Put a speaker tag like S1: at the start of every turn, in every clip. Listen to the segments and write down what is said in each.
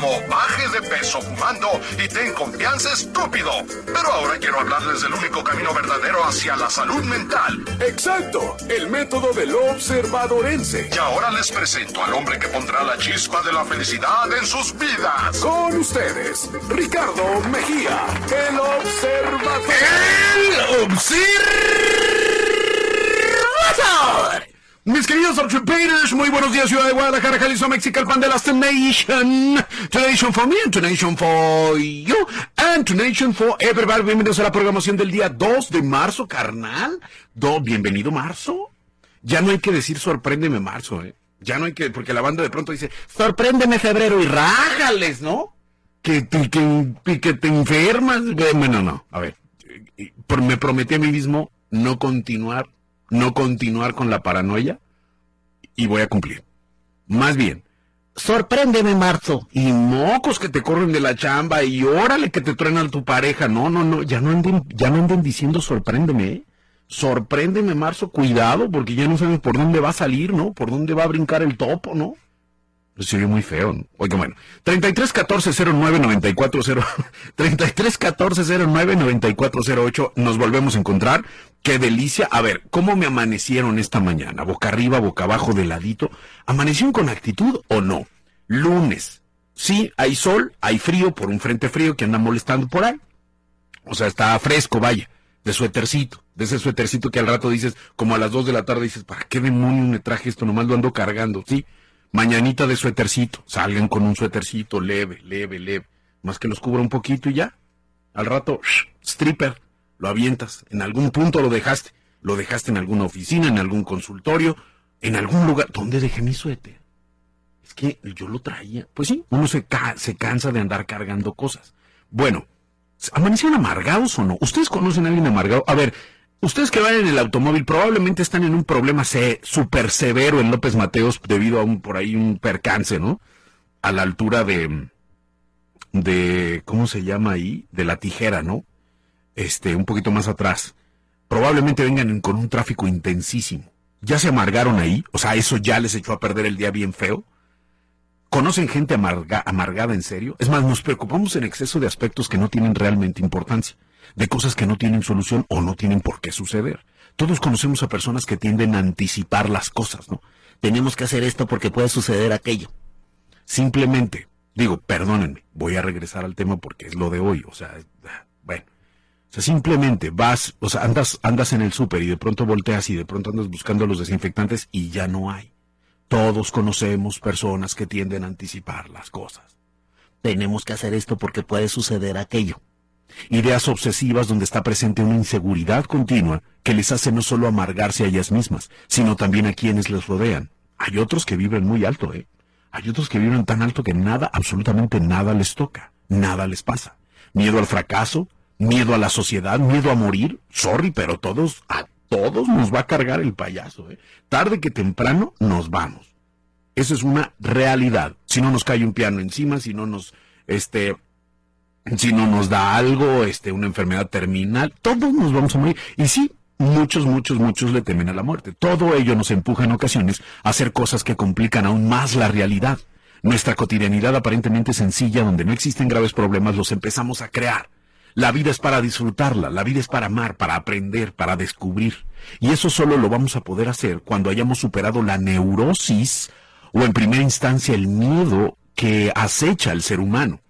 S1: como baje de peso fumando y ten confianza estúpido. Pero ahora quiero hablarles del único camino verdadero hacia la salud mental.
S2: Exacto, el método del observadorense.
S1: Y ahora les presento al hombre que pondrá la chispa de la felicidad en sus vidas.
S2: Con ustedes, Ricardo Mejía, el observador.
S3: El observador. Mis queridos Observators, muy buenos días, ciudad de Guadalajara, Jalisco, México, el pan de las The Nation. To Nation for me, and to Nation for you, and to Nation for everybody. Bienvenidos a la programación del día 2 de marzo, carnal. Do, bienvenido marzo. Ya no hay que decir sorpréndeme marzo, eh. Ya no hay que, porque la banda de pronto dice, sorpréndeme febrero y rájales, ¿no? Que te, que, que te enfermas. Bueno, no, a ver. Me prometí a mí mismo no continuar, no continuar con la paranoia y voy a cumplir. Más bien, sorpréndeme marzo. Y mocos que te corren de la chamba y órale que te truenan tu pareja. No, no, no, ya no anden, ya no anden diciendo sorpréndeme, ¿eh? Sorpréndeme marzo, cuidado, porque ya no sabes por dónde va a salir, ¿no? Por dónde va a brincar el topo, ¿no? Se oye muy feo. Oiga, bueno. 33 14 09 94 0 33 14 09 94 08 Nos volvemos a encontrar. Qué delicia. A ver, ¿cómo me amanecieron esta mañana? ¿Boca arriba, boca abajo, de ladito? ¿Amanecieron con actitud o no? Lunes. Sí, hay sol, hay frío por un frente frío que anda molestando por ahí. O sea, está fresco, vaya, de suétercito, de ese suétercito que al rato dices, como a las 2 de la tarde dices, ¿para qué demonios me traje esto? Nomás lo ando cargando, ¿sí? Mañanita de suétercito, salgan con un suétercito leve, leve, leve, más que los cubra un poquito y ya. Al rato, shh, stripper, lo avientas, en algún punto lo dejaste, lo dejaste en alguna oficina, en algún consultorio, en algún lugar. ¿Dónde dejé mi suéter? Es que yo lo traía. Pues sí, uno se, se cansa de andar cargando cosas. Bueno, ¿amanecieron amargados o no? ¿Ustedes conocen a alguien amargado? A ver, ustedes que van en el automóvil probablemente están en un problema súper severo en López Mateos debido a un, por ahí, un percance, ¿no? A la altura de, de, ¿cómo se llama ahí? De la tijera, ¿no? Este, un poquito más atrás. Probablemente vengan en- con un tráfico intensísimo. ¿Ya se amargaron ahí? O sea, eso ya les echó a perder el día bien feo. ¿Conocen gente amarga- amargada en serio? Es más, nos preocupamos en exceso de aspectos que no tienen realmente importancia, de cosas que no tienen solución o no tienen por qué suceder. Todos conocemos a personas que tienden a anticipar las cosas, ¿no? Tenemos que hacer esto porque puede suceder aquello. Simplemente, digo, perdónenme, voy a regresar al tema porque es lo de hoy, o sea, bueno. O sea, simplemente vas, o sea, andas, andas en el súper y de pronto volteas y de pronto andas buscando los desinfectantes y ya no hay. Todos conocemos personas que tienden a anticipar las cosas. Tenemos que hacer esto porque puede suceder aquello. Ideas obsesivas donde está presente una inseguridad continua que les hace no solo amargarse a ellas mismas, sino también a quienes les rodean. Hay otros que vibran muy alto, ¿eh? Hay otros que vibran tan alto que nada, absolutamente nada les toca, nada les pasa. Miedo al fracaso, miedo a la sociedad, miedo a morir. Sorry, pero todos, a todos nos va a cargar el payaso, ¿eh? Tarde que temprano nos vamos. Eso es una realidad. Si no nos cae un piano encima, si no nos, este, si no nos da algo, este, una enfermedad terminal, todos nos vamos a morir. Y sí, muchos, muchos, muchos le temen a la muerte. Todo ello nos empuja en ocasiones a hacer cosas que complican aún más la realidad. Nuestra cotidianidad aparentemente sencilla, donde no existen graves problemas, los empezamos a crear. La vida es para disfrutarla, la vida es para amar, para aprender, para descubrir. Y eso solo lo vamos a poder hacer cuando hayamos superado la neurosis o en primera instancia el miedo que acecha al ser humano.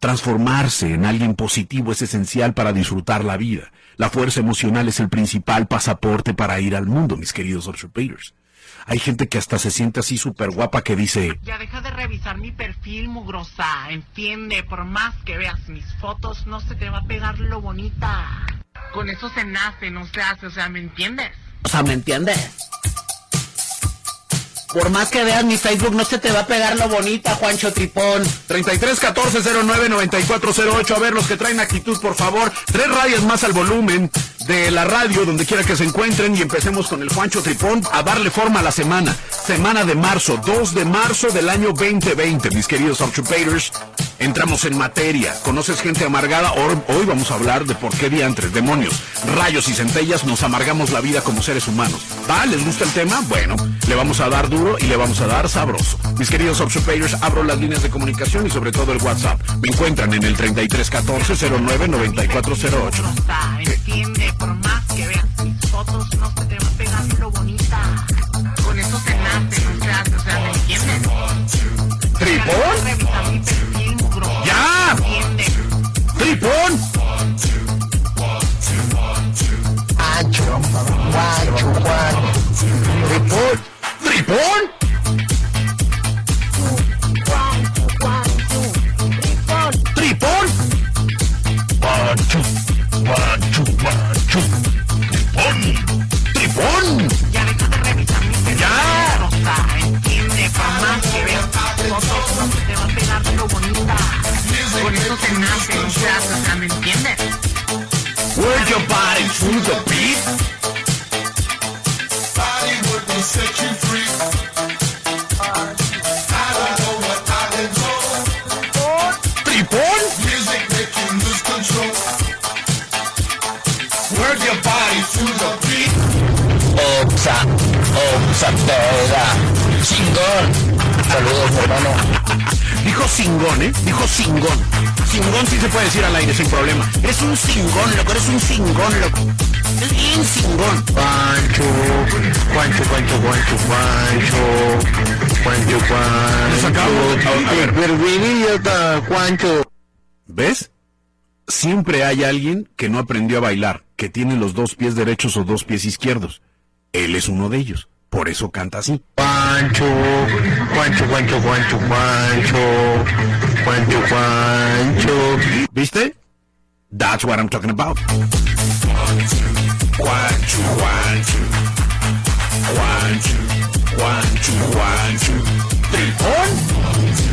S3: Transformarse en alguien positivo es esencial para disfrutar la vida. La fuerza emocional es el principal pasaporte para ir al mundo, mis queridos observators. Hay gente que hasta se siente así súper guapa que dice,
S4: Ya deja de revisar mi perfil, mugrosa. Entiende, por más que veas mis fotos, no se te va a pegar lo bonita. Con eso se nace, no se hace, o sea, ¿me entiendes?
S3: o sea, ¿me entiendes?
S5: Por más que veas mi Facebook, no se te va a pegar lo bonita, Juancho Tripón.
S3: 33 14 09 94 08. A ver, los que traen actitud, por favor. Tres rayas más al volumen de la radio, donde quiera que se encuentren. Y empecemos con el Juancho Tripón a darle forma a la semana. Semana de marzo, 2 de marzo del año 2020, mis queridos Octupators. Entramos en materia. ¿Conoces gente amargada? Hoy, vamos a hablar de por qué diantres, demonios, rayos y centellas nos amargamos la vida como seres humanos. ¿Va? ¿Les gusta el tema? Bueno, le vamos a dar duro y le vamos a dar sabroso. Mis queridos Octupators, abro las líneas de comunicación y sobre todo el WhatsApp. Me encuentran en el 3314 09 9408.
S4: Rosa, entiende, por más
S3: ¿Ves? Siempre hay alguien que no aprendió a bailar, que tiene los dos pies derechos o dos pies izquierdos. Él es uno de ellos. Por eso canta así.
S6: Juancho, Juancho, Juancho, Juancho, Juancho, Juancho, Juancho.
S3: ¿Viste? That's what I'm talking about. Juancho, Juancho. Juancho, Juancho, Juancho. ¿Tripón?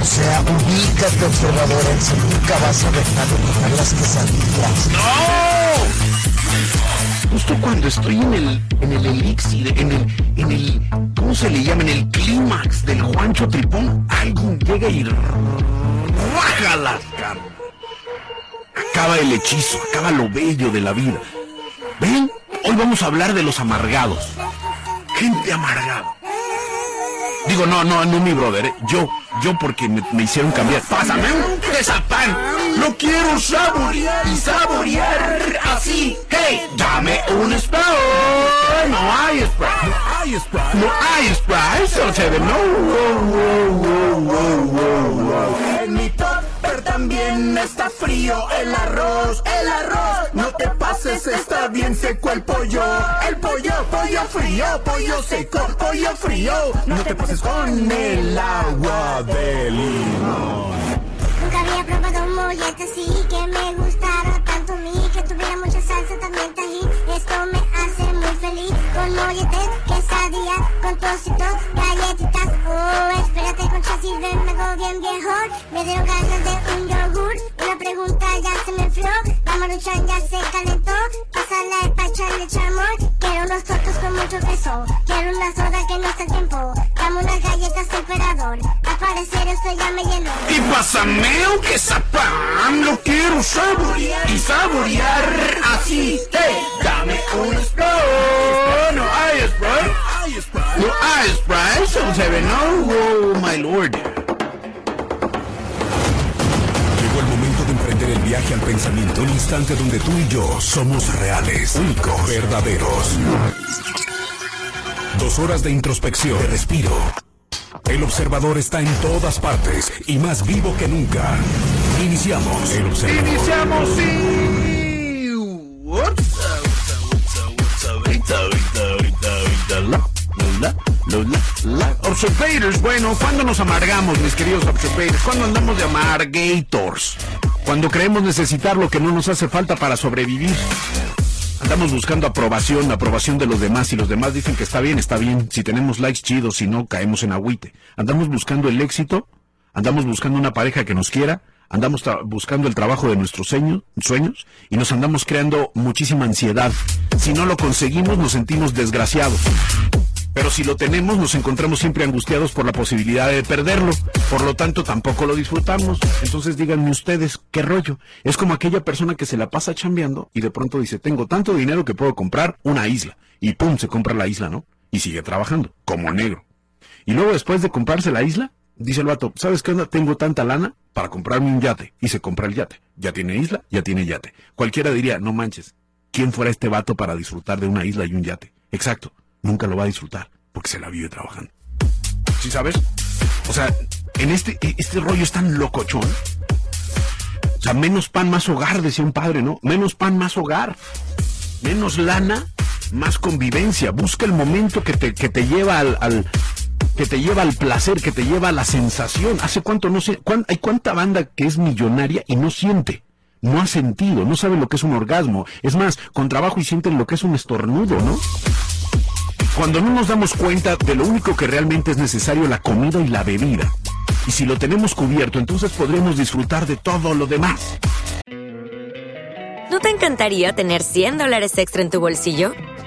S5: O sea, ubícate, observadores. Nunca vas a dejar de dejar las quesadillas.
S3: ¡No! Justo cuando estoy en el, en el elixir, en el, en el, ¿cómo se le llama? En el clímax del Juancho Tripón, alguien llega y raja las caras. Acaba el hechizo, acaba lo bello de la vida. ¿Ven? Hoy vamos a hablar de los amargados. Gente amargada. Digo, no, no, no mi brother, ¿eh? yo, yo porque me, hicieron cambiar. Pásame un quesapán, lo quiero saborear y saborear así. Hey, dame un Sprite. No hay Sprite, no hay Sprite, no hay ve, no. Wow, wow, wow,
S7: también está frío el arroz, el arroz. No te pases, está bien seco el pollo. El pollo, pollo frío, pollo seco, pollo frío. No te pases con el agua de limón.
S8: Nunca había probado un mollete así que me gustara mucha salsa, también tajín. Esto me hace muy feliz. Con molletes, quesadilla, con tocitos, galletitas. Oh, espérate con chasis, ven, me hago bien viejón. Me dieron ganas de un yogur. Una pregunta ya se me enfrió. La maruchan ya se calentó. Pásala el pachán de chamón. Quiero unos tortos con mucho queso. Quiero una soda que no está tiempo. Dame unas galletas emperador. Al parecer esto ya me llenó.
S3: Y pásame un quesapán, lo quiero saborear y saborear así. Hey, dame un Sprite, no hay Sprite, no hay Sprite, solo se ve, no, oh my lord.
S9: Llegó el momento de emprender el viaje al pensamiento, un instante donde tú y yo somos reales, únicos, verdaderos. Dos horas de introspección, de respiro. El observador está en todas partes y más vivo que nunca. Iniciamos el observador.
S3: Iniciamos y... Observators, bueno, ¿cuándo nos amargamos, mis queridos observators? ¿Cuándo andamos de amargators? Cuando creemos necesitar lo que no nos hace falta para sobrevivir. Andamos buscando aprobación, aprobación de los demás. Si los demás dicen que está bien, está bien. Si tenemos likes chidos, si no, caemos en agüite. Andamos buscando el éxito, andamos buscando una pareja que nos quiera, andamos buscando el trabajo de nuestros sueños y nos andamos creando muchísima ansiedad. Si no lo conseguimos, nos sentimos desgraciados. Pero si lo tenemos, nos encontramos siempre angustiados por la posibilidad de perderlo. Por lo tanto, tampoco lo disfrutamos. Entonces díganme ustedes, ¿qué rollo? Es como aquella persona que se la pasa chambeando y de pronto dice, tengo tanto dinero que puedo comprar una isla. Y pum, se compra la isla, ¿no? Y sigue trabajando, como negro. Y luego después de comprarse la isla, dice el vato, ¿sabes qué onda? Tengo tanta lana para comprarme un yate. Y se compra el yate. Ya tiene isla, ya tiene yate. Cualquiera diría, no manches, ¿quién fuera este vato para disfrutar de una isla y un yate? Exacto, nunca lo va a disfrutar porque se la vive trabajando. ¿Sí sabes? O sea, en este, e- este rollo es tan locochón. O sea, menos pan, más hogar, decía un padre, ¿no? Menos pan, más hogar. Menos lana, más convivencia. Busca el momento que te, que te lleva al, al- que te lleva al placer, que te lleva a la sensación. ¿Hace cuánto no sé? cuán- hay cuánta banda que es millonaria y no siente? No ha sentido, no sabe lo que es un orgasmo. Es más, con trabajo y sienten lo que es un estornudo, ¿no? Cuando no nos damos cuenta de lo único que realmente es necesario, la comida y la bebida. Y si lo tenemos cubierto, entonces podremos disfrutar de todo lo demás.
S10: ¿No te encantaría tener 100 dólares extra en tu bolsillo?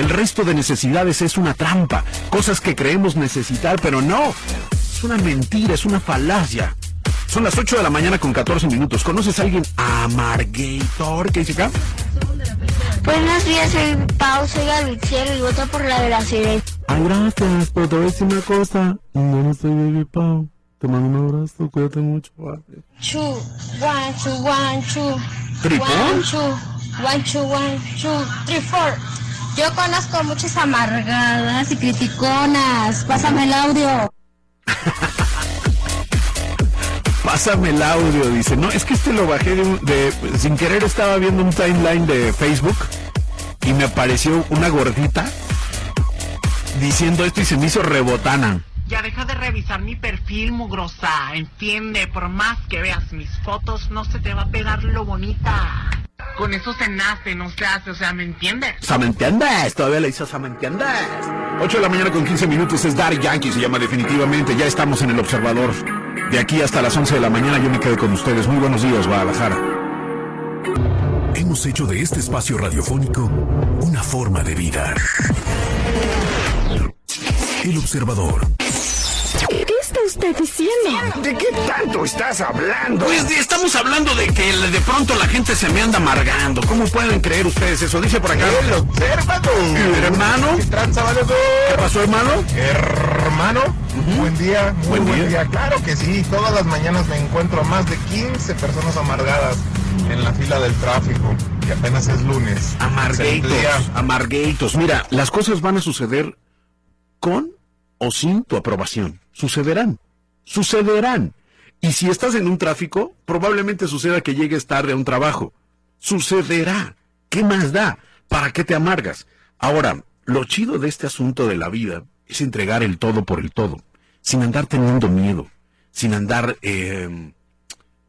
S3: El resto de necesidades es una trampa, cosas que creemos necesitar, pero no. Es una mentira, es una falacia. Son las 8 de la mañana con 14 minutos. ¿Conoces a alguien amargator? ¿Qué dice acá?
S8: Buenos días, soy Pau, soy Gabriel y voto por la de la sirena.
S11: Ay, gracias, pero te voy a decir una cosa. No, no soy Baby Pau. Te mando un abrazo, cuídate mucho. vale.
S8: Chu, one, two, one, two.
S11: ¿Tripón?
S8: One, two, one, two, one, two, three, four. Yo conozco muchas amargadas y criticonas. Pásame el audio.
S3: Pásame el audio, dice. No, es que este lo bajé de, un- de- sin querer estaba viendo un timeline de Facebook y me apareció una gordita diciendo esto y se me hizo rebotana.
S4: Ya deja de revisar mi perfil, mugrosa. Entiende, por más que veas mis fotos, no se te va a pegar lo bonita. Con eso se nace, no se hace, o sea, ¿me entiendes?
S3: ¿Se me entiendes? Todavía le hizo ¿se me entiendes? 8 de la mañana con 15 minutos es Daddy Yankee, se llama definitivamente. Ya estamos en el observador. De aquí hasta las 11 de la mañana yo me quedo con ustedes. Muy buenos días, Guadalajara.
S9: Hemos hecho de este espacio radiofónico una forma de vida. El observador.
S12: ¿Qué está usted diciendo?
S3: ¿De qué tanto estás hablando? Pues de- estamos hablando de que de pronto la gente se me anda amargando. ¿Cómo pueden creer ustedes eso? Dice por acá.
S13: El observador.
S3: hermano.
S13: ¿Qué
S3: pasó, hermano?
S13: Hermano, buen día, muy
S3: Buen
S13: buen,
S3: día.
S13: día. Claro que sí, todas las mañanas me encuentro a más de 15 personas amargadas en la fila del tráfico, que apenas es lunes.
S3: Amargueitos, amargueitos. Mira, las cosas van a suceder con o sin tu aprobación. Sucederán. Sucederán. Y si estás en un tráfico, probablemente suceda que llegues tarde a un trabajo. Sucederá. ¿Qué más da? ¿Para qué te amargas? Ahora, lo chido de este asunto de la vida es entregar el todo por el todo, sin andar teniendo miedo, sin andar, eh,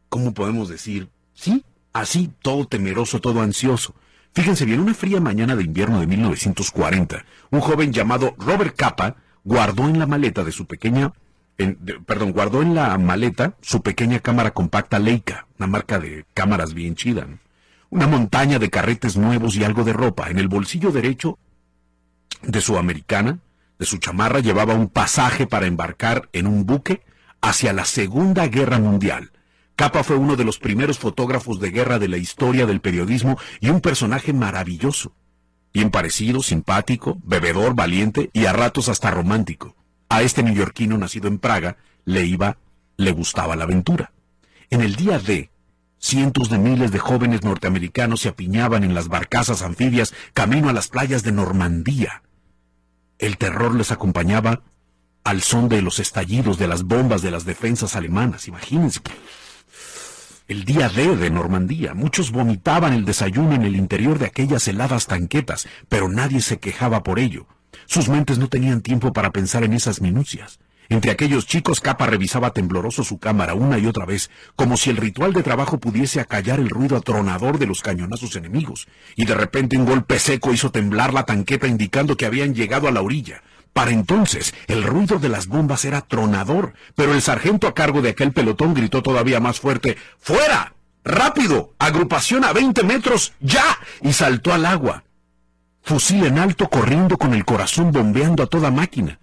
S3: ¿cómo podemos decir? Sí, así, todo temeroso, todo ansioso. Fíjense bien, una fría mañana de invierno de 1940, un joven llamado Robert Capa guardó en la maleta de su pequeña, perdón, guardó en la maleta su pequeña cámara compacta Leica, una marca de cámaras bien chida, una montaña de carretes nuevos y algo de ropa. En el bolsillo derecho de su americana, de su chamarra, llevaba un pasaje para embarcar en un buque hacia la Segunda Guerra Mundial. Capa fue uno de los primeros fotógrafos de guerra de la historia del periodismo y un personaje maravilloso. Bien parecido, simpático, bebedor, valiente y a ratos hasta romántico. A este neoyorquino nacido en Praga le iba, le gustaba la aventura. En el día D, cientos de miles de jóvenes norteamericanos se apiñaban en las barcazas anfibias camino a las playas de Normandía. El terror les acompañaba al son de los estallidos de las bombas de las defensas alemanas. Imagínense. El día D de Normandía, muchos vomitaban el desayuno en el interior de aquellas heladas tanquetas, pero nadie se quejaba por ello. Sus mentes no tenían tiempo para pensar en esas minucias. Entre aquellos chicos, Capa revisaba tembloroso su cámara una y otra vez, como si el ritual de trabajo pudiese acallar el ruido atronador de los cañonazos enemigos. Y de repente un golpe seco hizo temblar la tanqueta indicando que habían llegado a la orilla. Para entonces, el ruido de las bombas era tronador, pero el sargento a cargo de aquel pelotón gritó todavía más fuerte, ¡Fuera! ¡Rápido! ¡Agrupación a 20 metros! ¡Ya! y saltó al agua. Fusil en alto corriendo con el corazón bombeando a toda máquina.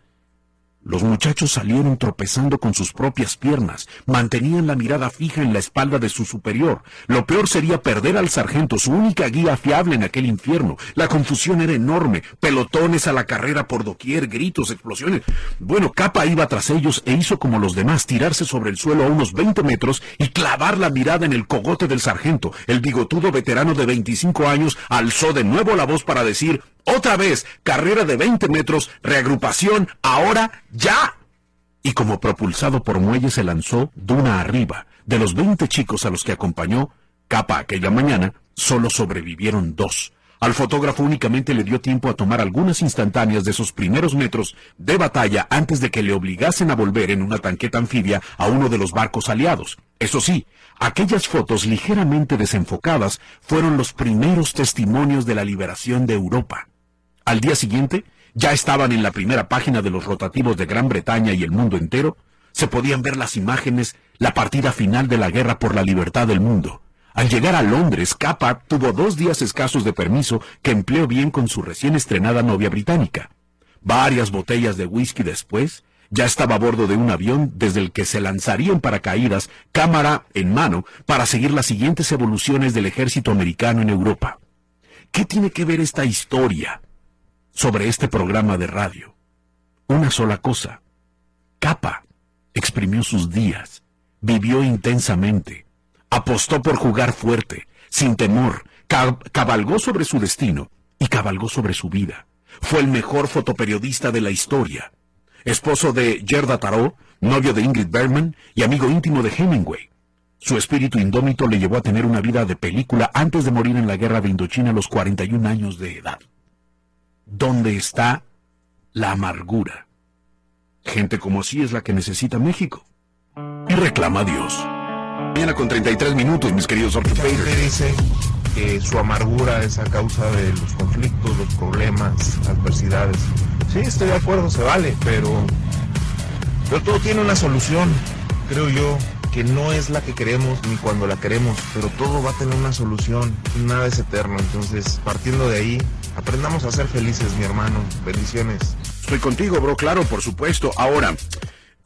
S3: Los muchachos salieron tropezando con sus propias piernas, mantenían la mirada fija en la espalda de su superior. Lo peor sería perder al sargento, su única guía fiable en aquel infierno. La confusión era enorme, pelotones a la carrera por doquier, gritos, explosiones. Bueno, Capa iba tras ellos e hizo como los demás, tirarse sobre el suelo a unos 20 metros y clavar la mirada en el cogote del sargento. El bigotudo veterano de 25 años alzó de nuevo la voz para decir, otra vez, carrera de 20 metros, reagrupación, ahora, ya. Y como propulsado por muelle se lanzó duna arriba. De los 20 chicos a los que acompañó, capa aquella mañana, solo sobrevivieron dos. Al fotógrafo únicamente le dio tiempo a tomar algunas instantáneas de esos primeros metros de batalla antes de que le obligasen a volver en una tanqueta anfibia a uno de los barcos aliados. Eso sí, aquellas fotos ligeramente desenfocadas fueron los primeros testimonios de la liberación de Europa. Al día siguiente, ya estaban en la primera página de los rotativos de Gran Bretaña y el mundo entero, se podían ver las imágenes, la partida final de la guerra por la libertad del mundo. Al llegar a Londres, Capa tuvo dos días escasos de permiso que empleó bien con su recién estrenada novia británica. Varias botellas de whisky después, ya estaba a bordo de un avión desde el que se lanzaría en paracaídas, cámara en mano, para seguir las siguientes evoluciones del ejército americano en Europa. ¿Qué tiene que ver esta historia sobre este programa de radio. Una sola cosa. Capa exprimió sus días, vivió intensamente, apostó por jugar fuerte, sin temor, cabalgó sobre su destino y cabalgó sobre su vida. Fue el mejor fotoperiodista de la historia. Esposo de Gerda Tarot, novio de Ingrid Bergman y amigo íntimo de Hemingway. Su espíritu indómito le llevó a tener una vida de película antes de morir en la guerra de Indochina a los 41 años de edad. ¿Dónde está la amargura? Gente como así es la que necesita México. Y reclama a Dios. Mañana con 33 minutos, mis queridos ortopedistas.
S13: dice que su amargura es a causa de los conflictos, los problemas, adversidades. Sí, estoy de acuerdo, se vale, pero, pero todo tiene una solución, creo yo, que no es la que queremos ni cuando la queremos, pero todo va a tener una solución, nada es eterno. Entonces, partiendo de ahí, Aprendamos a ser felices, mi hermano. Bendiciones.
S3: Estoy contigo, bro, claro, por supuesto. Ahora,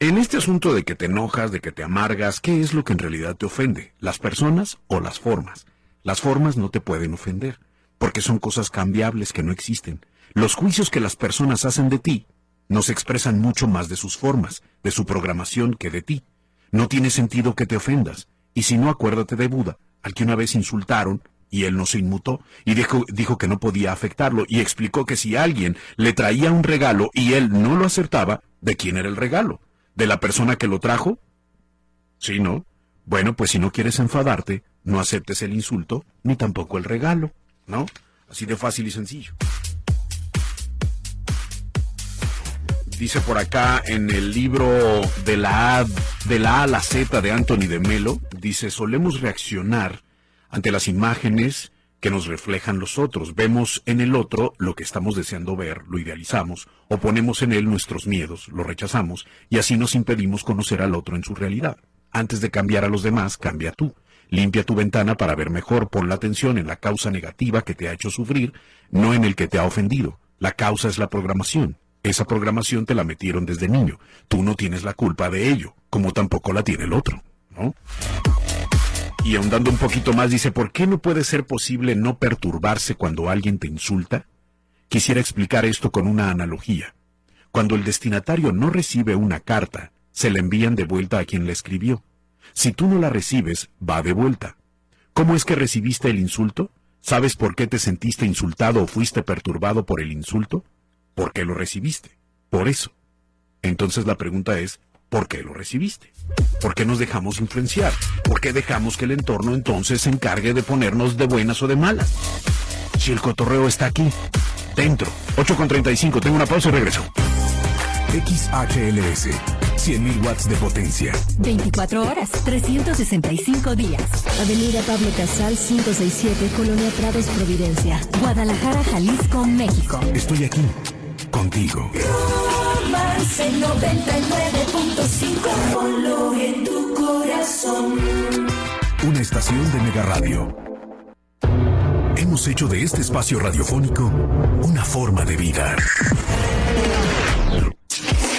S3: en este asunto de que te enojas, de que te amargas, ¿qué es lo que en realidad te ofende? ¿Las personas o las formas? Las formas no te pueden ofender, porque son cosas cambiables que no existen. Los juicios que las personas hacen de ti nos expresan mucho más de sus formas, de su programación que de ti. No tiene sentido que te ofendas. Y si no, acuérdate de Buda, al que una vez insultaron y él no se inmutó y dijo, que no podía afectarlo y explicó que si alguien le traía un regalo y él no lo acertaba, ¿de quién era el regalo? ¿De la persona que lo trajo? Sí, ¿no? Bueno, pues si no quieres enfadarte, no aceptes el insulto ni tampoco el regalo, ¿no? Así de fácil y sencillo. Dice por acá en el libro de la de la A a la Z de Anthony de Melo, dice, solemos reaccionar ante las imágenes que nos reflejan los otros. Vemos en el otro lo que estamos deseando ver, lo idealizamos, o ponemos en él nuestros miedos, lo rechazamos, y así nos impedimos conocer al otro en su realidad. Antes de cambiar a los demás, cambia tú. Limpia tu ventana para ver mejor, pon la atención en la causa negativa que te ha hecho sufrir, no en el que te ha ofendido. La causa es la programación. Esa programación te la metieron desde niño. Tú no tienes la culpa de ello, como tampoco la tiene el otro, ¿no? Y ahondando un poquito más, dice, ¿por qué no puede ser posible no perturbarse cuando alguien te insulta? Quisiera explicar esto con una analogía. Cuando el destinatario no recibe una carta, se la envían de vuelta a quien la escribió. Si tú no la recibes, va de vuelta. ¿Cómo es que recibiste el insulto? ¿Sabes por qué te sentiste insultado o fuiste perturbado por el insulto? Porque lo recibiste. Por eso. Entonces la pregunta es, ¿por qué lo recibiste? ¿Por qué nos dejamos influenciar? ¿Por qué dejamos que el entorno entonces se encargue de ponernos de buenas o de malas? Si el cotorreo está aquí, dentro. 8 con 35, tengo una pausa y regreso.
S9: XHLS, 100.000 watts de potencia.
S14: 24 horas, 365 días.
S15: Avenida Pablo Casal 567, Colonia Prados, Providencia.
S14: Guadalajara, Jalisco, México.
S9: Estoy aquí, contigo.
S7: Romance 99.5 Ponlo en tu corazón.
S9: Una estación de Mega Radio. Hemos hecho de este espacio radiofónico una forma de vida.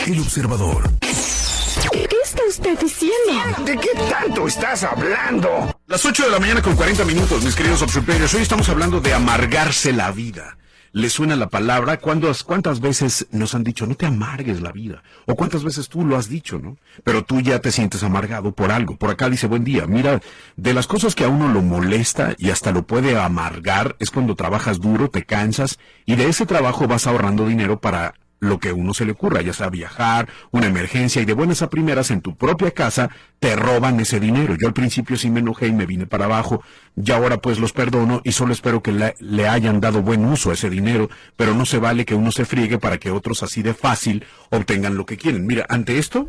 S9: El observador.
S12: ¿Qué está usted diciendo?
S3: ¿De qué tanto estás hablando? Las 8 de la mañana con 40 minutos, mis queridos observadores. Hoy estamos hablando de amargarse la vida. ¿Le suena la palabra? ¿Cuántas, ¿Cuántas veces nos han dicho, no te amargues la vida? ¿O cuántas veces tú lo has dicho, no? Pero tú ya te sientes amargado por algo. Por acá dice, buen día. Mira, de las cosas que a uno lo molesta y hasta lo puede amargar es cuando trabajas duro, te cansas y de ese trabajo vas ahorrando dinero para lo que uno se le ocurra, ya sea viajar, una emergencia y de buenas a primeras en tu propia casa te roban ese dinero. Yo al principio sí me enojé y me vine para abajo, y ahora pues los perdono y solo espero que le, le hayan dado buen uso a ese dinero, pero no se vale que uno se friegue para que otros así de fácil obtengan lo que quieren. Mira, ante esto,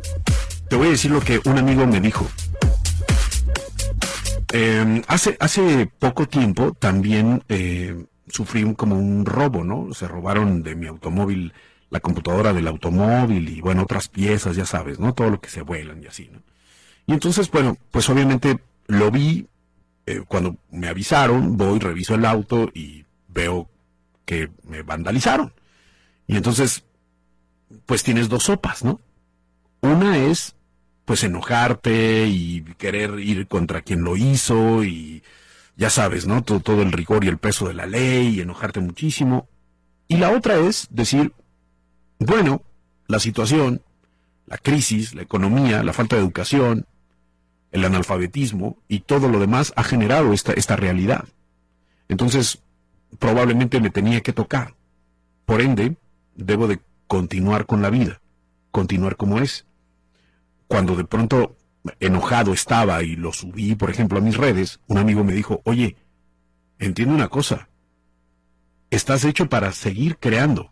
S3: te voy a decir lo que un amigo me dijo. Eh, hace, hace poco tiempo también eh, sufrí un- como un robo, ¿no? Se robaron de mi automóvil la computadora del automóvil y bueno, otras piezas, ya sabes, ¿no? Todo lo que se vuelan y así, ¿no? Y entonces, bueno, pues obviamente lo vi eh, cuando me avisaron, voy, reviso el auto y veo que me vandalizaron. Y entonces, pues tienes dos sopas, ¿no? Una es, pues enojarte y querer ir contra quien lo hizo y ya sabes, ¿no? Todo, todo el rigor y el peso de la ley y enojarte muchísimo. Y la otra es decir, bueno, la situación, la crisis, la economía, la falta de educación, el analfabetismo y todo lo demás ha generado esta, esta realidad. Entonces, probablemente me tenía que tocar. Por ende, debo de continuar con la vida, continuar como es. Cuando de pronto enojado estaba y lo subí, por ejemplo, a mis redes, un amigo me dijo, oye, entiende una cosa, estás hecho para seguir creando,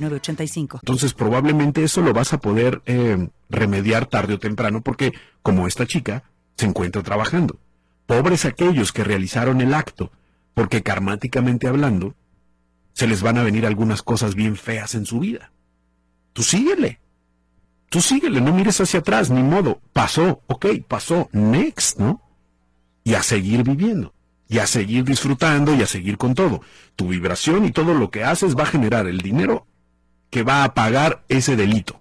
S16: 906985.
S3: Entonces probablemente eso lo vas a poder eh, remediar tarde o temprano porque como esta chica se encuentra trabajando. Pobres aquellos que realizaron el acto, porque karmáticamente hablando, se les van a venir algunas cosas bien feas en su vida. Tú síguele. Tú síguele, no mires hacia atrás, ni modo. Pasó, ok, pasó, next, ¿no? Y a seguir viviendo, y a seguir disfrutando, y a seguir con todo. Tu vibración y todo lo que haces va a generar el dinero que va a pagar ese delito.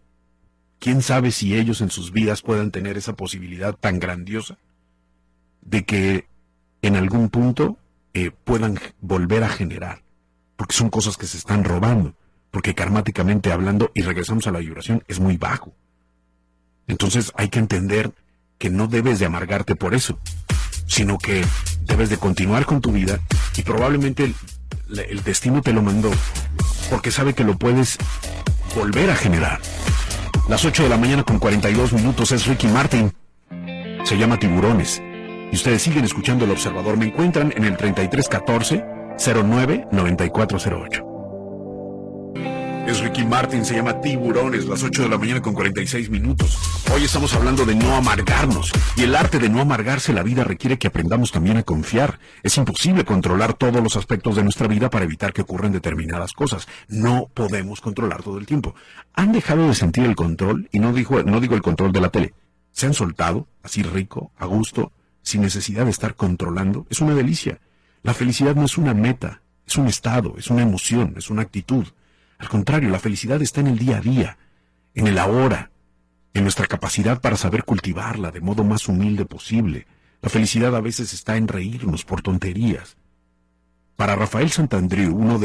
S3: ¿Quién sabe si ellos en sus vidas puedan tener esa posibilidad tan grandiosa de que en algún punto eh, puedan volver a generar? Porque son cosas que se están robando. Porque karmáticamente hablando, y regresamos a la vibración, es muy bajo. Entonces hay que entender que no debes de amargarte por eso, sino que debes de continuar con tu vida y probablemente el, el destino te lo mandó porque sabe que lo puedes volver a generar. Las 8 de la mañana con 42 minutos es Ricky Martin. Se llama Tiburones. Y ustedes siguen escuchando El Observador. Me encuentran en el 3314 099408. Es Ricky Martin, se llama Tiburones, las 8 de la mañana con 46 minutos. Hoy estamos hablando de no amargarnos. Y el arte de no amargarse la vida requiere que aprendamos también a confiar. Es imposible controlar todos los aspectos de nuestra vida para evitar que ocurran determinadas cosas. No podemos controlar todo el tiempo. ¿Han dejado de sentir el control? Y no, digo, no digo el control de la tele. ¿Se han soltado, así rico, a gusto, sin necesidad de estar controlando? Es una delicia. La felicidad no es una meta, es un estado, es una emoción, es una actitud. Al contrario, la felicidad está en el día a día, en el ahora, en nuestra capacidad para saber cultivarla de modo más humilde posible. La felicidad a veces está en reírnos por tonterías. Para Rafael Santandreu, uno,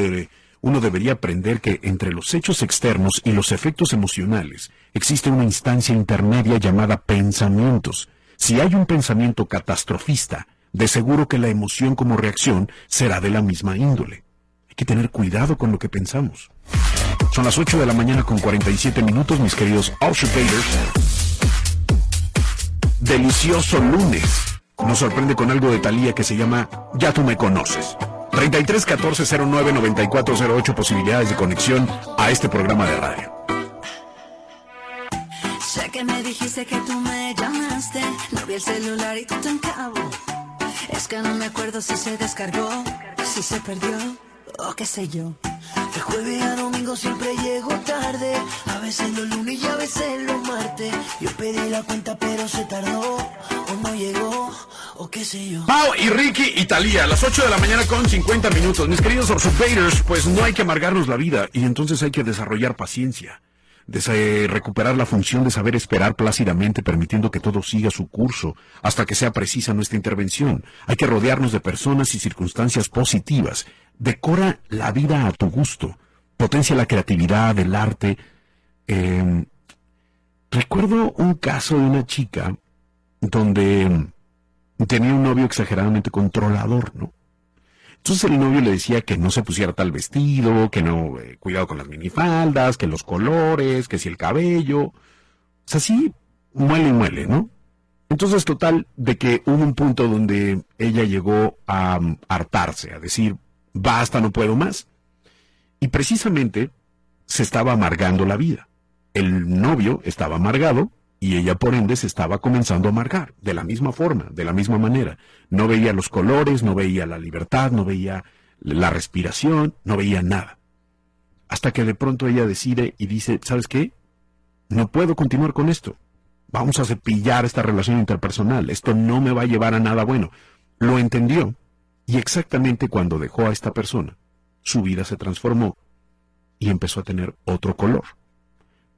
S3: uno debería aprender que entre los hechos externos y los efectos emocionales existe una instancia intermedia llamada pensamientos. Si hay un pensamiento catastrofista, de seguro que la emoción como reacción será de la misma índole. Hay que tener cuidado con lo que pensamos. Son las 8 de la mañana con 47 minutos, mis queridos Outsiders. Delicioso lunes. Nos sorprende con algo de Talía que se llama Ya tú me conoces. 33 14 09 94 08 posibilidades de conexión a este programa de radio.
S17: Sé que me dijiste que tú me llamaste, no vi el celular y tú te encabo. Es que no me acuerdo si se descargó, si se perdió o qué sé yo. De jueves a domingo siempre llego tarde, a veces los lunes y a veces los martes. Yo pedí la cuenta pero se tardó, o no llegó, o qué sé yo.
S3: Pau y Ricky y Talía, a las 8 de la mañana con 50 minutos. Mis queridos Observators, pues no hay que amargarnos la vida y entonces hay que desarrollar paciencia. De recuperar la función de saber esperar plácidamente, permitiendo que todo siga su curso hasta que sea precisa nuestra intervención. Hay que rodearnos de personas y circunstancias positivas. Decora la vida a tu gusto. Potencia la creatividad, el arte. Eh, recuerdo un caso de una chica donde tenía un novio exageradamente controlador, ¿no? Entonces el novio le decía que no se pusiera tal vestido, que no, eh, cuidado con las minifaldas, que los colores, que si el cabello. O sea, sí, muele y muele, ¿no? Entonces, total, de que hubo un punto donde ella llegó a um, hartarse, a decir, basta, no puedo más. Y precisamente se estaba amargando la vida. El novio estaba amargado y ella por ende se estaba comenzando a amargar, de la misma forma, de la misma manera. No veía los colores, no veía la libertad, no veía la respiración, no veía nada. Hasta que de pronto ella decide y dice, ¿sabes qué? No puedo continuar con esto. Vamos a cepillar esta relación interpersonal. Esto no me va a llevar a nada bueno. Lo entendió y exactamente cuando dejó a esta persona, su vida se transformó y empezó a tener otro color.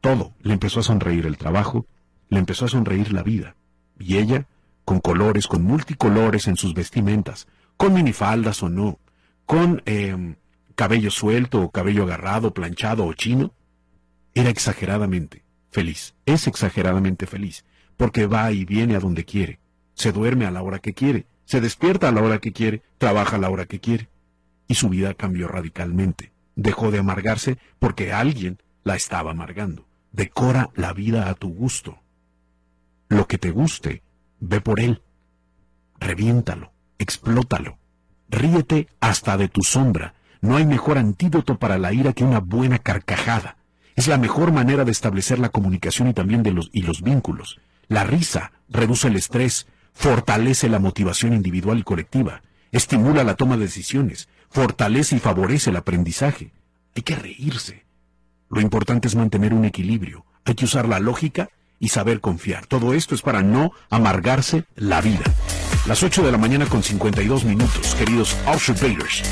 S3: Todo, le empezó a sonreír el trabajo, le empezó a sonreír la vida. Y ella, con colores, con multicolores en sus vestimentas, con minifaldas o no, con eh, cabello suelto o cabello agarrado, planchado o chino, era exageradamente feliz. Es exageradamente feliz, porque va y viene a donde quiere, se duerme a la hora que quiere, se despierta a la hora que quiere, trabaja a la hora que quiere. Y su vida cambió radicalmente. Dejó de amargarse porque alguien la estaba amargando. Decora la vida a tu gusto lo que te guste, ve por él. Reviéntalo, explótalo. Ríete hasta de tu sombra. No hay mejor antídoto para la ira que una buena carcajada. Es la mejor manera de establecer la comunicación y también de los, y los vínculos. La risa reduce el estrés, fortalece la motivación individual y colectiva, estimula la toma de decisiones, fortalece y favorece el aprendizaje. Hay que reírse. Lo importante es mantener un equilibrio. Hay que usar la lógica y saber confiar. Todo esto es para no amargarse la vida. Las 8 de la mañana con 52 minutos, queridos Observators.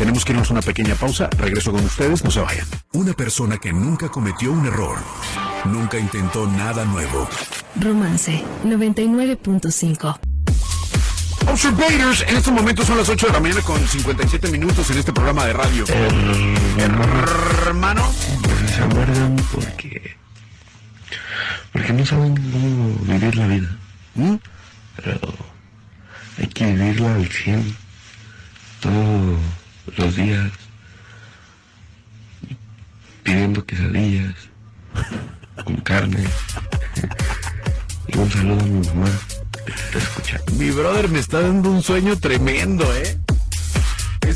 S3: Tenemos que irnos a una pequeña pausa. Regreso con ustedes, no se vayan.
S9: Una persona que nunca cometió un error, nunca intentó nada nuevo.
S15: Romance 99.5.
S3: Observators, en estos momentos son las 8 de la mañana con 57 minutos en este programa de radio. Hermano.
S11: Pues se amargan porque porque no saben cómo vivir la vida. Pero hay que vivirla al 100 todos los días, pidiendo quesadillas con carne. y un saludo a mi mamá. Te escucha.
S3: Mi brother me está dando un sueño tremendo, ¿eh?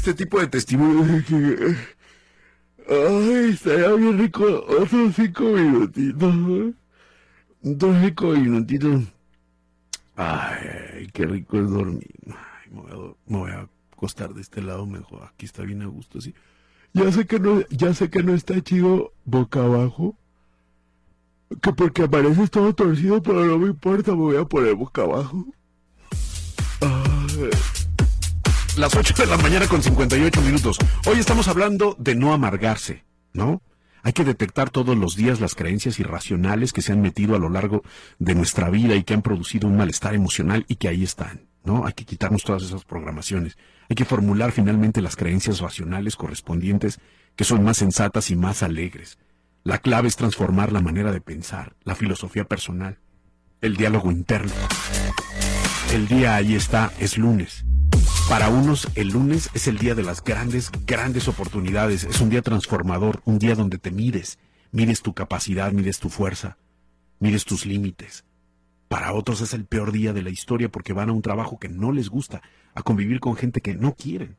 S3: este tipo de testimonios. Ay, estaría bien rico otros cinco minutitos. Otros cinco minutitos. Ay, qué rico es dormir. Ay, me, voy a, me voy a acostar de este lado mejor. Aquí está bien a gusto, sí. Ya sé que no, ya sé que no está chido boca abajo. Que porque apareces todo torcido, pero no me importa, me voy a poner boca abajo. Las 8 de la mañana con 58 minutos. Hoy estamos hablando de no amargarse, ¿no? Hay que detectar todos los días las creencias irracionales que se han metido a lo largo de nuestra vida y que han producido un malestar emocional y que ahí están, ¿no? Hay que quitarnos todas esas programaciones. Hay que formular finalmente las creencias racionales correspondientes que son más sensatas y más alegres. La clave es transformar la manera de pensar, la filosofía personal, el diálogo interno. El día ahí está, es lunes. Para unos, el lunes es el día de las grandes, grandes oportunidades. Es un día transformador, un día donde te mires, mires tu capacidad, mires tu fuerza, mires tus límites. Para otros es el peor día de la historia porque van a un trabajo que no les gusta, a convivir con gente que no quieren.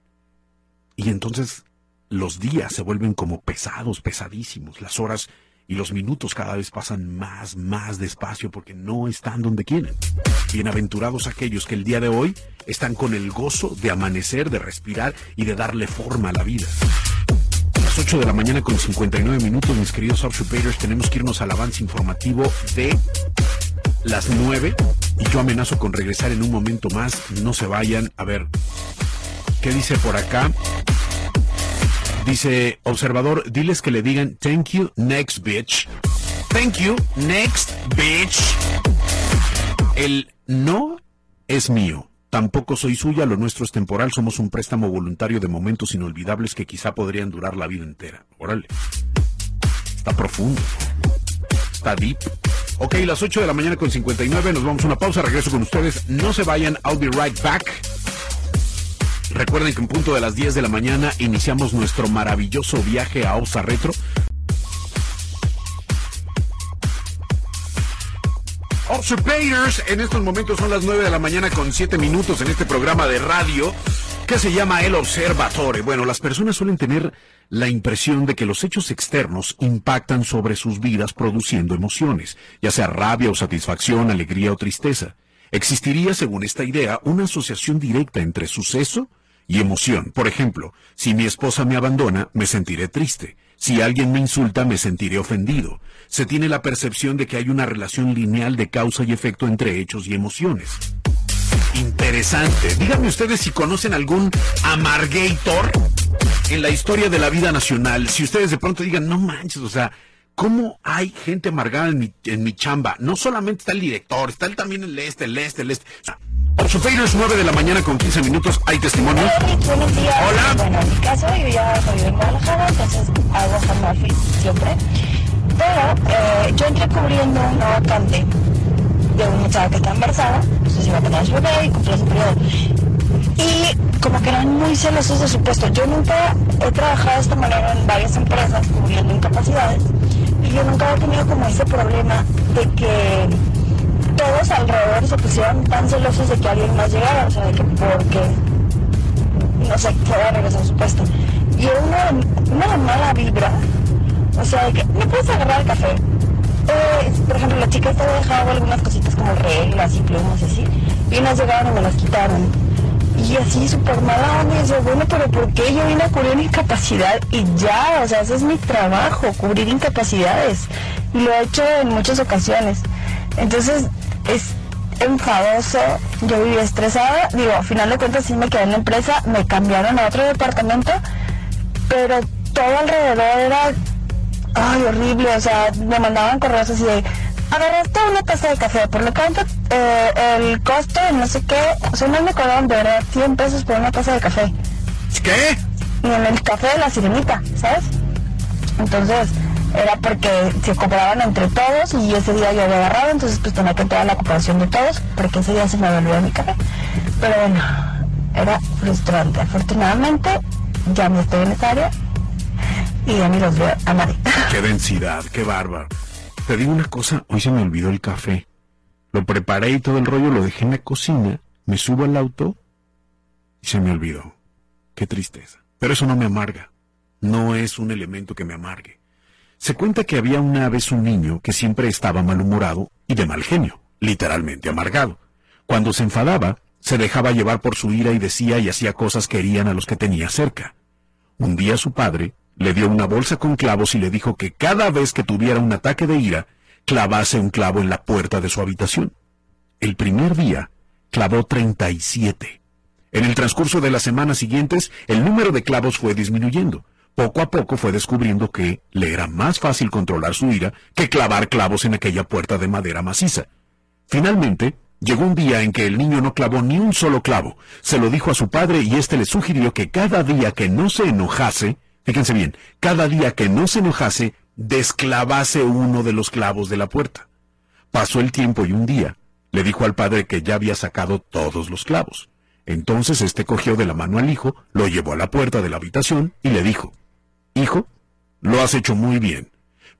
S3: Y entonces los días se vuelven como pesados, pesadísimos. Las horas y los minutos cada vez pasan más, más despacio porque no están donde quieren. Bienaventurados aquellos que el día de hoy están con el gozo de amanecer, de respirar y de darle forma a la vida. A las 8 de la mañana con 59 minutos, mis queridos Usurpators, tenemos que irnos al avance informativo de las 9 y yo amenazo con regresar en un momento más. No se vayan. A ver, ¿qué dice por acá? Dice, observador, diles que le digan thank you, next bitch. Thank you, next bitch. El no es mío. Tampoco soy suya, lo nuestro es temporal, somos un préstamo voluntario de momentos inolvidables que quizá podrían durar la vida entera. Órale. Está profundo. Está deep. Ok, las 8 de la mañana con 59, nos vamos a una pausa, regreso con ustedes. No se vayan, I'll be right back. Recuerden que en punto de las 10 de la mañana iniciamos nuestro maravilloso viaje a Osa Retro. Usurpators, en estos momentos son las 9 de la mañana con 7 minutos en este programa de radio que se llama El Observatore. Bueno, las personas suelen tener la impresión de que los hechos externos impactan sobre sus vidas produciendo emociones, ya sea rabia o satisfacción, alegría o tristeza. Existiría, según esta idea, una asociación directa entre suceso y emoción. Por ejemplo, si mi esposa me abandona, me sentiré triste. Si alguien me insulta, me sentiré ofendido. Se tiene la percepción de que hay una relación lineal de causa y efecto entre hechos y emociones. Interesante. Díganme ustedes si conocen algún amargator en la historia de la vida nacional. Si ustedes de pronto digan, no manches, o sea, ¿cómo hay gente amargada en mi, en mi chamba? No solamente está el director, está el, también el este, el este, el este. Observadores 9 de la mañana con 15 minutos. ¿Hay testimonio?
S18: Buenos días.
S3: Hola.
S18: Bueno, en mi caso, yo ya soy de Guadalajara, entonces hago home office siempre. Pero eh, yo entré cubriendo una vacante de una chava que está embarazada, entonces iba a tener su bebé y cumplió su periodo. Y como que eran muy celosos de su puesto. Yo nunca he trabajado de esta manera en varias empresas cubriendo incapacidades y yo nunca he tenido como ese problema de que todos alrededor se pusieron tan celosos de que alguien más llegara, o sea, de que porque, no sé, fuera a regresar a su puesto. Y era una, una mala vibra, o sea, de que no puedes agarrar el café. Eh, por ejemplo, la chica estaba dejando algunas cositas como reglas y plumas y así, y unas llegaron y me las quitaron. Y así súper mala onda, y yo, bueno, pero ¿por qué yo vine a cubrir incapacidad? Y ya, o sea, ese es mi trabajo, cubrir incapacidades. Y lo he hecho en muchas ocasiones. Entonces, es enfadoso, yo vivía estresada, digo, a final de cuentas sí me quedé en la empresa, me cambiaron a otro departamento, pero todo alrededor era, ay, horrible, o sea, me mandaban correos así de, agarraste una taza de café, por lo tanto, eh, el costo, no sé qué, o sea, no me cobraron de verdad 100 pesos por una taza de café.
S3: ¿Qué?
S18: Y en el café de la sirenita, ¿sabes? Entonces, era porque se cooperaban entre todos y ese día yo había agarrado, entonces pues tenía que entrar la cooperación de todos, porque ese día se me olvidó mi café. Pero bueno, era frustrante. Afortunadamente, ya no estoy en esa área y ya ni los veo a nadie.
S3: Qué densidad, qué bárbaro. Te digo una cosa, hoy se me olvidó el café. Lo preparé y todo el rollo lo dejé en la cocina, me subo al auto y se me olvidó. qué tristeza. Pero eso no me amarga. No es un elemento que me amargue. Se cuenta que había una vez un niño que siempre estaba malhumorado y de mal genio, literalmente amargado. Cuando se enfadaba, se dejaba llevar por su ira y decía y hacía cosas que herían a los que tenía cerca. Un día su padre le dio una bolsa con clavos y le dijo que cada vez que tuviera un ataque de ira, clavase un clavo en la puerta de su habitación. El primer día, clavó 37. En el transcurso de las semanas siguientes, el número de clavos fue disminuyendo. Poco a poco fue descubriendo que le era más fácil controlar su ira que clavar clavos en aquella puerta de madera maciza. Finalmente, llegó un día en que el niño no clavó ni un solo clavo. Se lo dijo a su padre y éste le sugirió que cada día que no se enojase, fíjense bien, cada día que no se enojase, desclavase uno de los clavos de la puerta. Pasó el tiempo y un día le dijo al padre que ya había sacado todos los clavos. Entonces éste cogió de la mano al hijo, lo llevó a la puerta de la habitación y le dijo, Hijo, lo has hecho muy bien,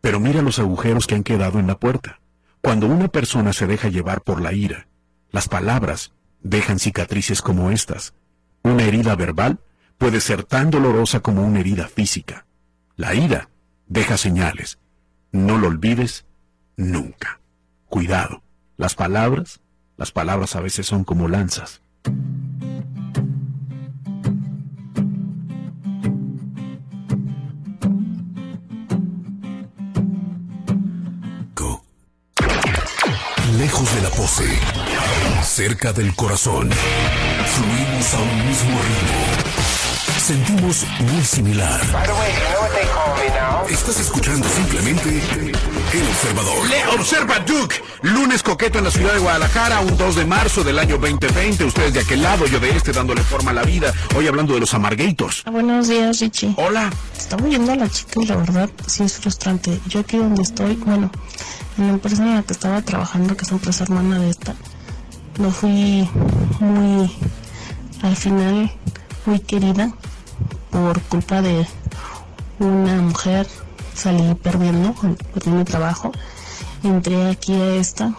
S3: pero mira los agujeros que han quedado en la puerta. Cuando una persona se deja llevar por la ira, las palabras dejan cicatrices como estas. Una herida verbal puede ser tan dolorosa como una herida física. La ira deja señales. No lo olvides nunca. Cuidado. Las palabras, las palabras a veces son como lanzas.
S9: Lejos de la pose, cerca del corazón, fluimos a un mismo ritmo. Sentimos muy similar. Estás escuchando simplemente El Observador.
S3: Le observa Duke. Lunes coqueto en la ciudad de Guadalajara, un 2 de marzo del año 2020. Ustedes de aquel lado, yo de este, dándole forma a la vida. Hoy hablando de los amarguitos.
S19: Buenos días, Richie.
S3: Hola.
S19: Estaba oyendo a la chica y la verdad sí es frustrante. Yo aquí donde estoy, bueno, en la empresa en la que estaba trabajando, que es empresa hermana de esta, no fui muy, al final, muy querida por culpa de una mujer. Salí perdiendo, perdiendo mi trabajo. Entré aquí a esta,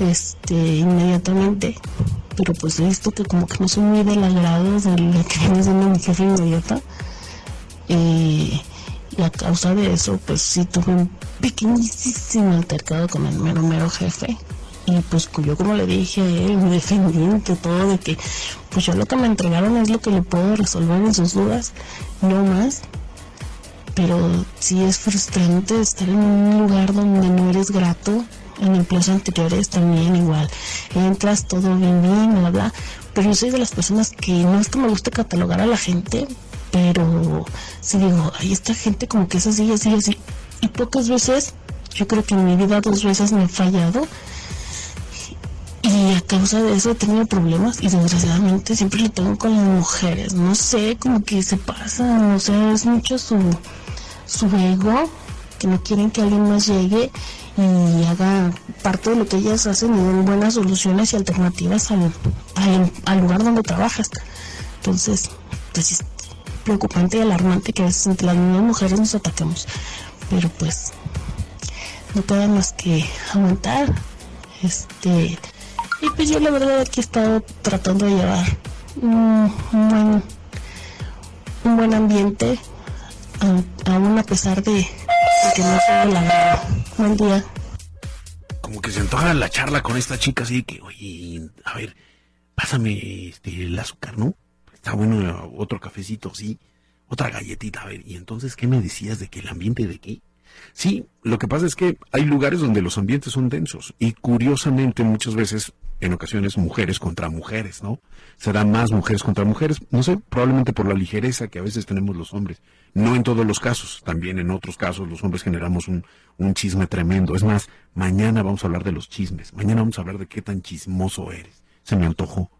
S19: este, inmediatamente. Pero pues he visto que como que no soy muy del agrado de la que viene siendo mi jefe inmediata. Eh, y a causa de eso, pues sí tuve un pequeñísimo altercado con el mero mero jefe. Y pues yo como le dije a él, ante todo de que pues yo lo que me entregaron es lo que le puedo resolver en sus dudas, no más. Pero sí es frustrante estar en un lugar donde no eres grato. En empleos anteriores también igual. Entras todo bien, bien, bla, bla. Pero yo soy de las personas que no es que me guste catalogar a la gente, pero si digo, hay esta gente como que es así, así, así. Y pocas veces, yo creo que en mi vida dos veces me he fallado. Y a causa de eso he tenido problemas y desgraciadamente siempre lo tengo con las mujeres. No sé, como que se pasa, no sé, es mucho su, su ego, que no quieren que alguien más llegue y haga parte de lo que ellas hacen y den buenas soluciones y alternativas al, al, al lugar donde trabajas. Entonces, pues es preocupante y alarmante que a veces entre las mismas mujeres nos atacamos. Pero pues, no queda más que aguantar. Este, y pues yo la verdad aquí he estado tratando de llevar un, buen, un buen ambiente, aún a pesar de, que no soy la verdad. Buen día.
S3: Como que se antoja la charla con esta chica así que, oye, a ver, pásame este, el azúcar, ¿no? Está bueno otro cafecito, sí. Otra galletita, a ver. ¿Y entonces qué me decías de que el ambiente de qué? Sí, lo que pasa es que hay lugares donde los ambientes son densos y curiosamente muchas veces, en ocasiones, mujeres contra mujeres, ¿no? Se dan más mujeres contra mujeres, no sé, probablemente por la ligereza que a veces tenemos los hombres. No en todos los casos, también en otros casos los hombres generamos un, chisme tremendo. Es más, mañana vamos a hablar de los chismes, mañana vamos a hablar de qué tan chismoso eres. Se me antojó.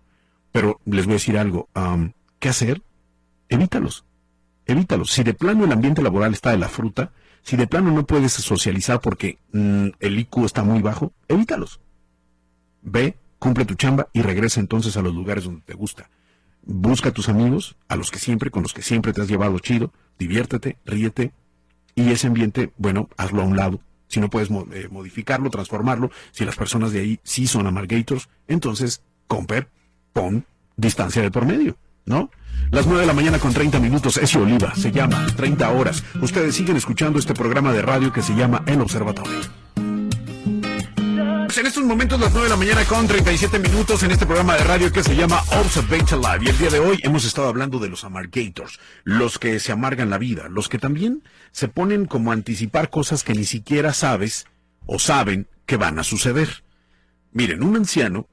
S3: Pero les voy a decir algo, am, ¿qué hacer? Evítalos evítalos. Si de plano el ambiente laboral está de la fruta, si de plano no puedes socializar porque mm, el IQ está muy bajo, evítalos. Ve, cumple tu chamba y regresa entonces a los lugares donde te gusta. Busca a tus amigos, a los que siempre, con los que siempre te has llevado chido, diviértete, ríete, y ese ambiente, bueno, hazlo a un lado. Si no puedes eh, modificarlo, transformarlo, si las personas de ahí sí son amargators, entonces, comper, pon distancia de por medio. ¿no? Las 9 de la mañana con 30 minutos, es Oliva, se llama 30 horas. Ustedes siguen escuchando este programa de radio que se llama El Observatorio. En estos momentos, las 9 de la mañana con 37 minutos en este programa de radio que se llama Observate Live. Y el día de hoy hemos estado hablando de los amargators, los que se amargan la vida, los que también se ponen como a anticipar cosas que ni siquiera sabes o saben que van a suceder. Miren, un anciano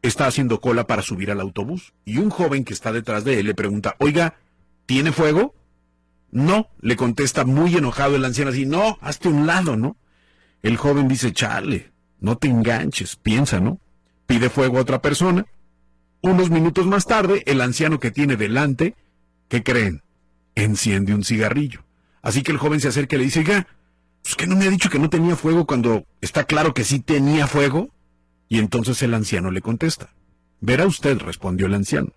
S3: está haciendo cola para subir al autobús y un joven que está detrás de él le pregunta, oiga, ¿tiene fuego? No, le contesta muy enojado el anciano así, no, hazte un lado, ¿no? El joven dice, chale, no te enganches, piensa, ¿no? Pide fuego a otra persona. Unos minutos más tarde, el anciano que tiene delante, ¿qué creen? Enciende un cigarrillo. Así que el joven se acerca y le dice, oiga, ¿pues que no me ha dicho que no tenía fuego cuando está claro que sí tenía fuego? Y entonces el anciano le contesta. Verá usted, respondió el anciano.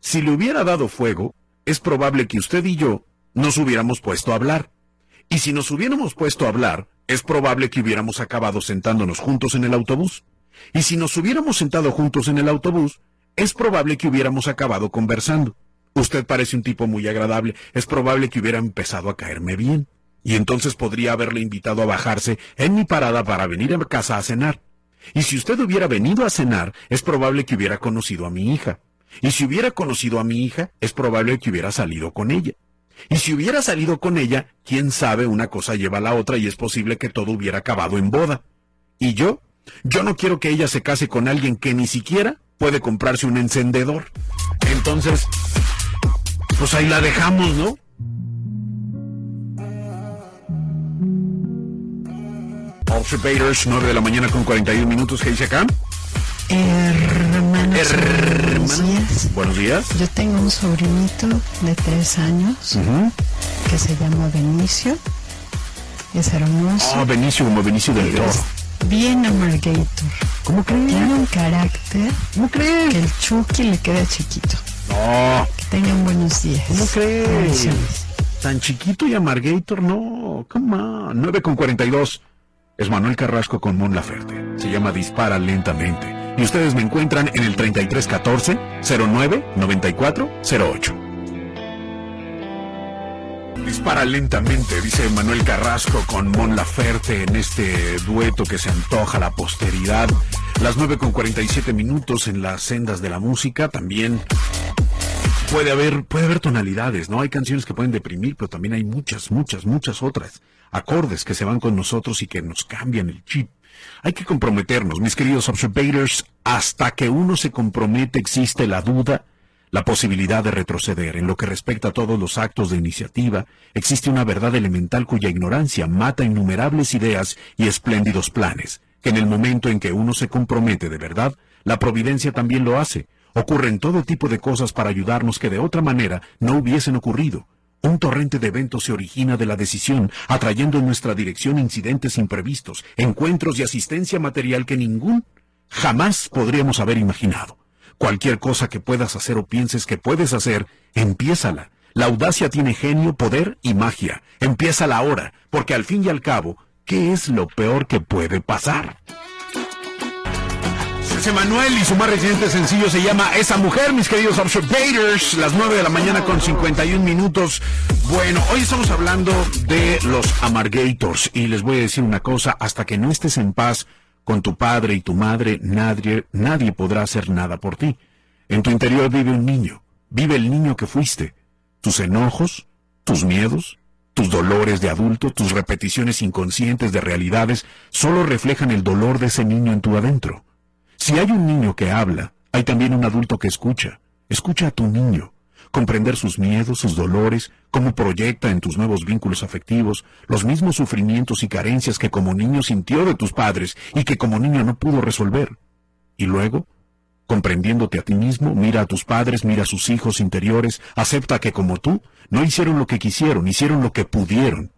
S3: Si le hubiera dado fuego, es probable que usted y yo nos hubiéramos puesto a hablar. Y si nos hubiéramos puesto a hablar, es probable que hubiéramos acabado sentándonos juntos en el autobús. Y si nos hubiéramos sentado juntos en el autobús, es probable que hubiéramos acabado conversando. Usted parece un tipo muy agradable, es probable que hubiera empezado a caerme bien. Y entonces podría haberle invitado a bajarse en mi parada para venir a casa a cenar. Y si usted hubiera venido a cenar, es probable que hubiera conocido a mi hija. Y si hubiera conocido a mi hija, es probable que hubiera salido con ella. Y si hubiera salido con ella, quién sabe, una cosa lleva a la otra y es posible que todo hubiera acabado en boda. ¿Y yo? Yo no quiero que ella se case con alguien que ni siquiera puede comprarse un encendedor. Entonces, pues ahí la dejamos, ¿no? Observators, 9 de la mañana con 41 minutos, ¿qué dice acá?
S20: Buenos días.
S3: Buenos días.
S20: Yo tengo un sobrinito de tres años que se llama Benicio. Es hermoso.
S3: Ah, Benicio, como Benicio del Toro.
S20: Bien amargator.
S3: ¿Cómo crees?
S20: Tiene un carácter.
S3: ¿Cómo crees?
S20: Que el Chucky le queda chiquito.
S3: No.
S20: Que tengan buenos días.
S3: ¿Cómo crees?
S20: Bendiciones.
S3: Tan chiquito y amargator, no. Come on. 9 con 42. Es Manuel Carrasco con Mon Laferte. Se llama Dispara lentamente. Y ustedes me encuentran en el 3314 09 94 08. Dispara lentamente, dice Manuel Carrasco con Mon Laferte en este dueto que se antoja la posteridad. Las 9 con 47 minutos en las sendas de la música. También puede haber, puede haber tonalidades, ¿no? Hay canciones que pueden deprimir, pero también hay muchas, muchas, muchas otras. Acordes que se van con nosotros y que nos cambian el chip. Hay que comprometernos, mis queridos observators, hasta que uno se compromete existe la duda, la posibilidad de retroceder. En lo que respecta a todos los actos de iniciativa, existe una verdad elemental cuya ignorancia mata innumerables ideas y espléndidos planes, que en el momento en que uno se compromete de verdad, la providencia también lo hace. Ocurren todo tipo de cosas para ayudarnos que de otra manera no hubiesen ocurrido. Un torrente de eventos se origina de la decisión, atrayendo en nuestra dirección incidentes imprevistos, encuentros y asistencia material que ningún jamás podríamos haber imaginado. Cualquier cosa que puedas hacer o pienses que puedes hacer, empiézala. La audacia tiene genio, poder y magia. Empiézala ahora, porque al fin y al cabo, ¿qué es lo peor que puede pasar? Manuel y su más reciente sencillo se llama Esa Mujer, mis queridos observators, las 9 de la mañana con 51 minutos. Bueno, hoy estamos hablando de los amargators y les voy a decir una cosa, hasta que no estés en paz con tu padre y tu madre, nadie, nadie podrá hacer nada por ti. En tu interior vive un niño, vive el niño que fuiste. Tus enojos, tus miedos, tus dolores de adulto, tus repeticiones inconscientes de realidades, solo reflejan el dolor de ese niño en tu adentro. Si hay un niño que habla, hay también un adulto que escucha. Escucha a tu niño. Comprender sus miedos, sus dolores, cómo proyecta en tus nuevos vínculos afectivos los mismos sufrimientos y carencias que como niño sintió de tus padres y que como niño no pudo resolver. Y luego, comprendiéndote a ti mismo, mira a tus padres, mira a sus hijos interiores, acepta que como tú, no hicieron lo que quisieron, hicieron lo que pudieron.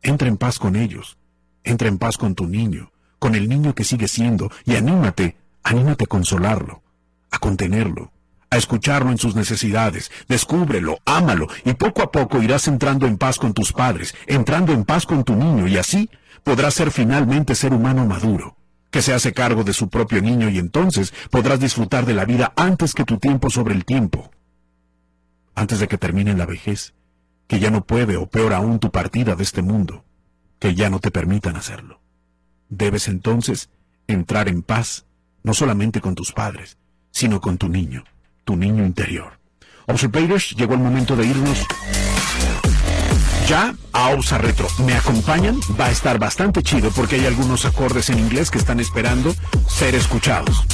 S3: Entra en paz con ellos. Entra en paz con tu niño, con el niño que sigue siendo, y anímate Anímate a consolarlo, a contenerlo, a escucharlo en sus necesidades, descúbrelo, ámalo, y poco a poco irás entrando en paz con tus padres, entrando en paz con tu niño, y así podrás ser finalmente ser humano maduro, que se hace cargo de su propio niño y entonces podrás disfrutar de la vida antes que tu tiempo sobre el tiempo. antes de que termine la vejez, que ya no puede o peor aún tu partida de este mundo, que ya no te permitan hacerlo. Debes entonces entrar en paz, no solamente con tus padres, sino con tu niño, tu niño interior. Observators, llegó el momento de irnos ya a Obsa Retro. ¿Me acompañan? Va a estar bastante chido porque hay algunos acordes en inglés que están esperando ser escuchados.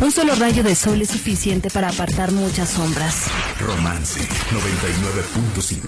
S21: Un solo rayo de sol es suficiente para apartar muchas sombras.
S9: Romance 99.5.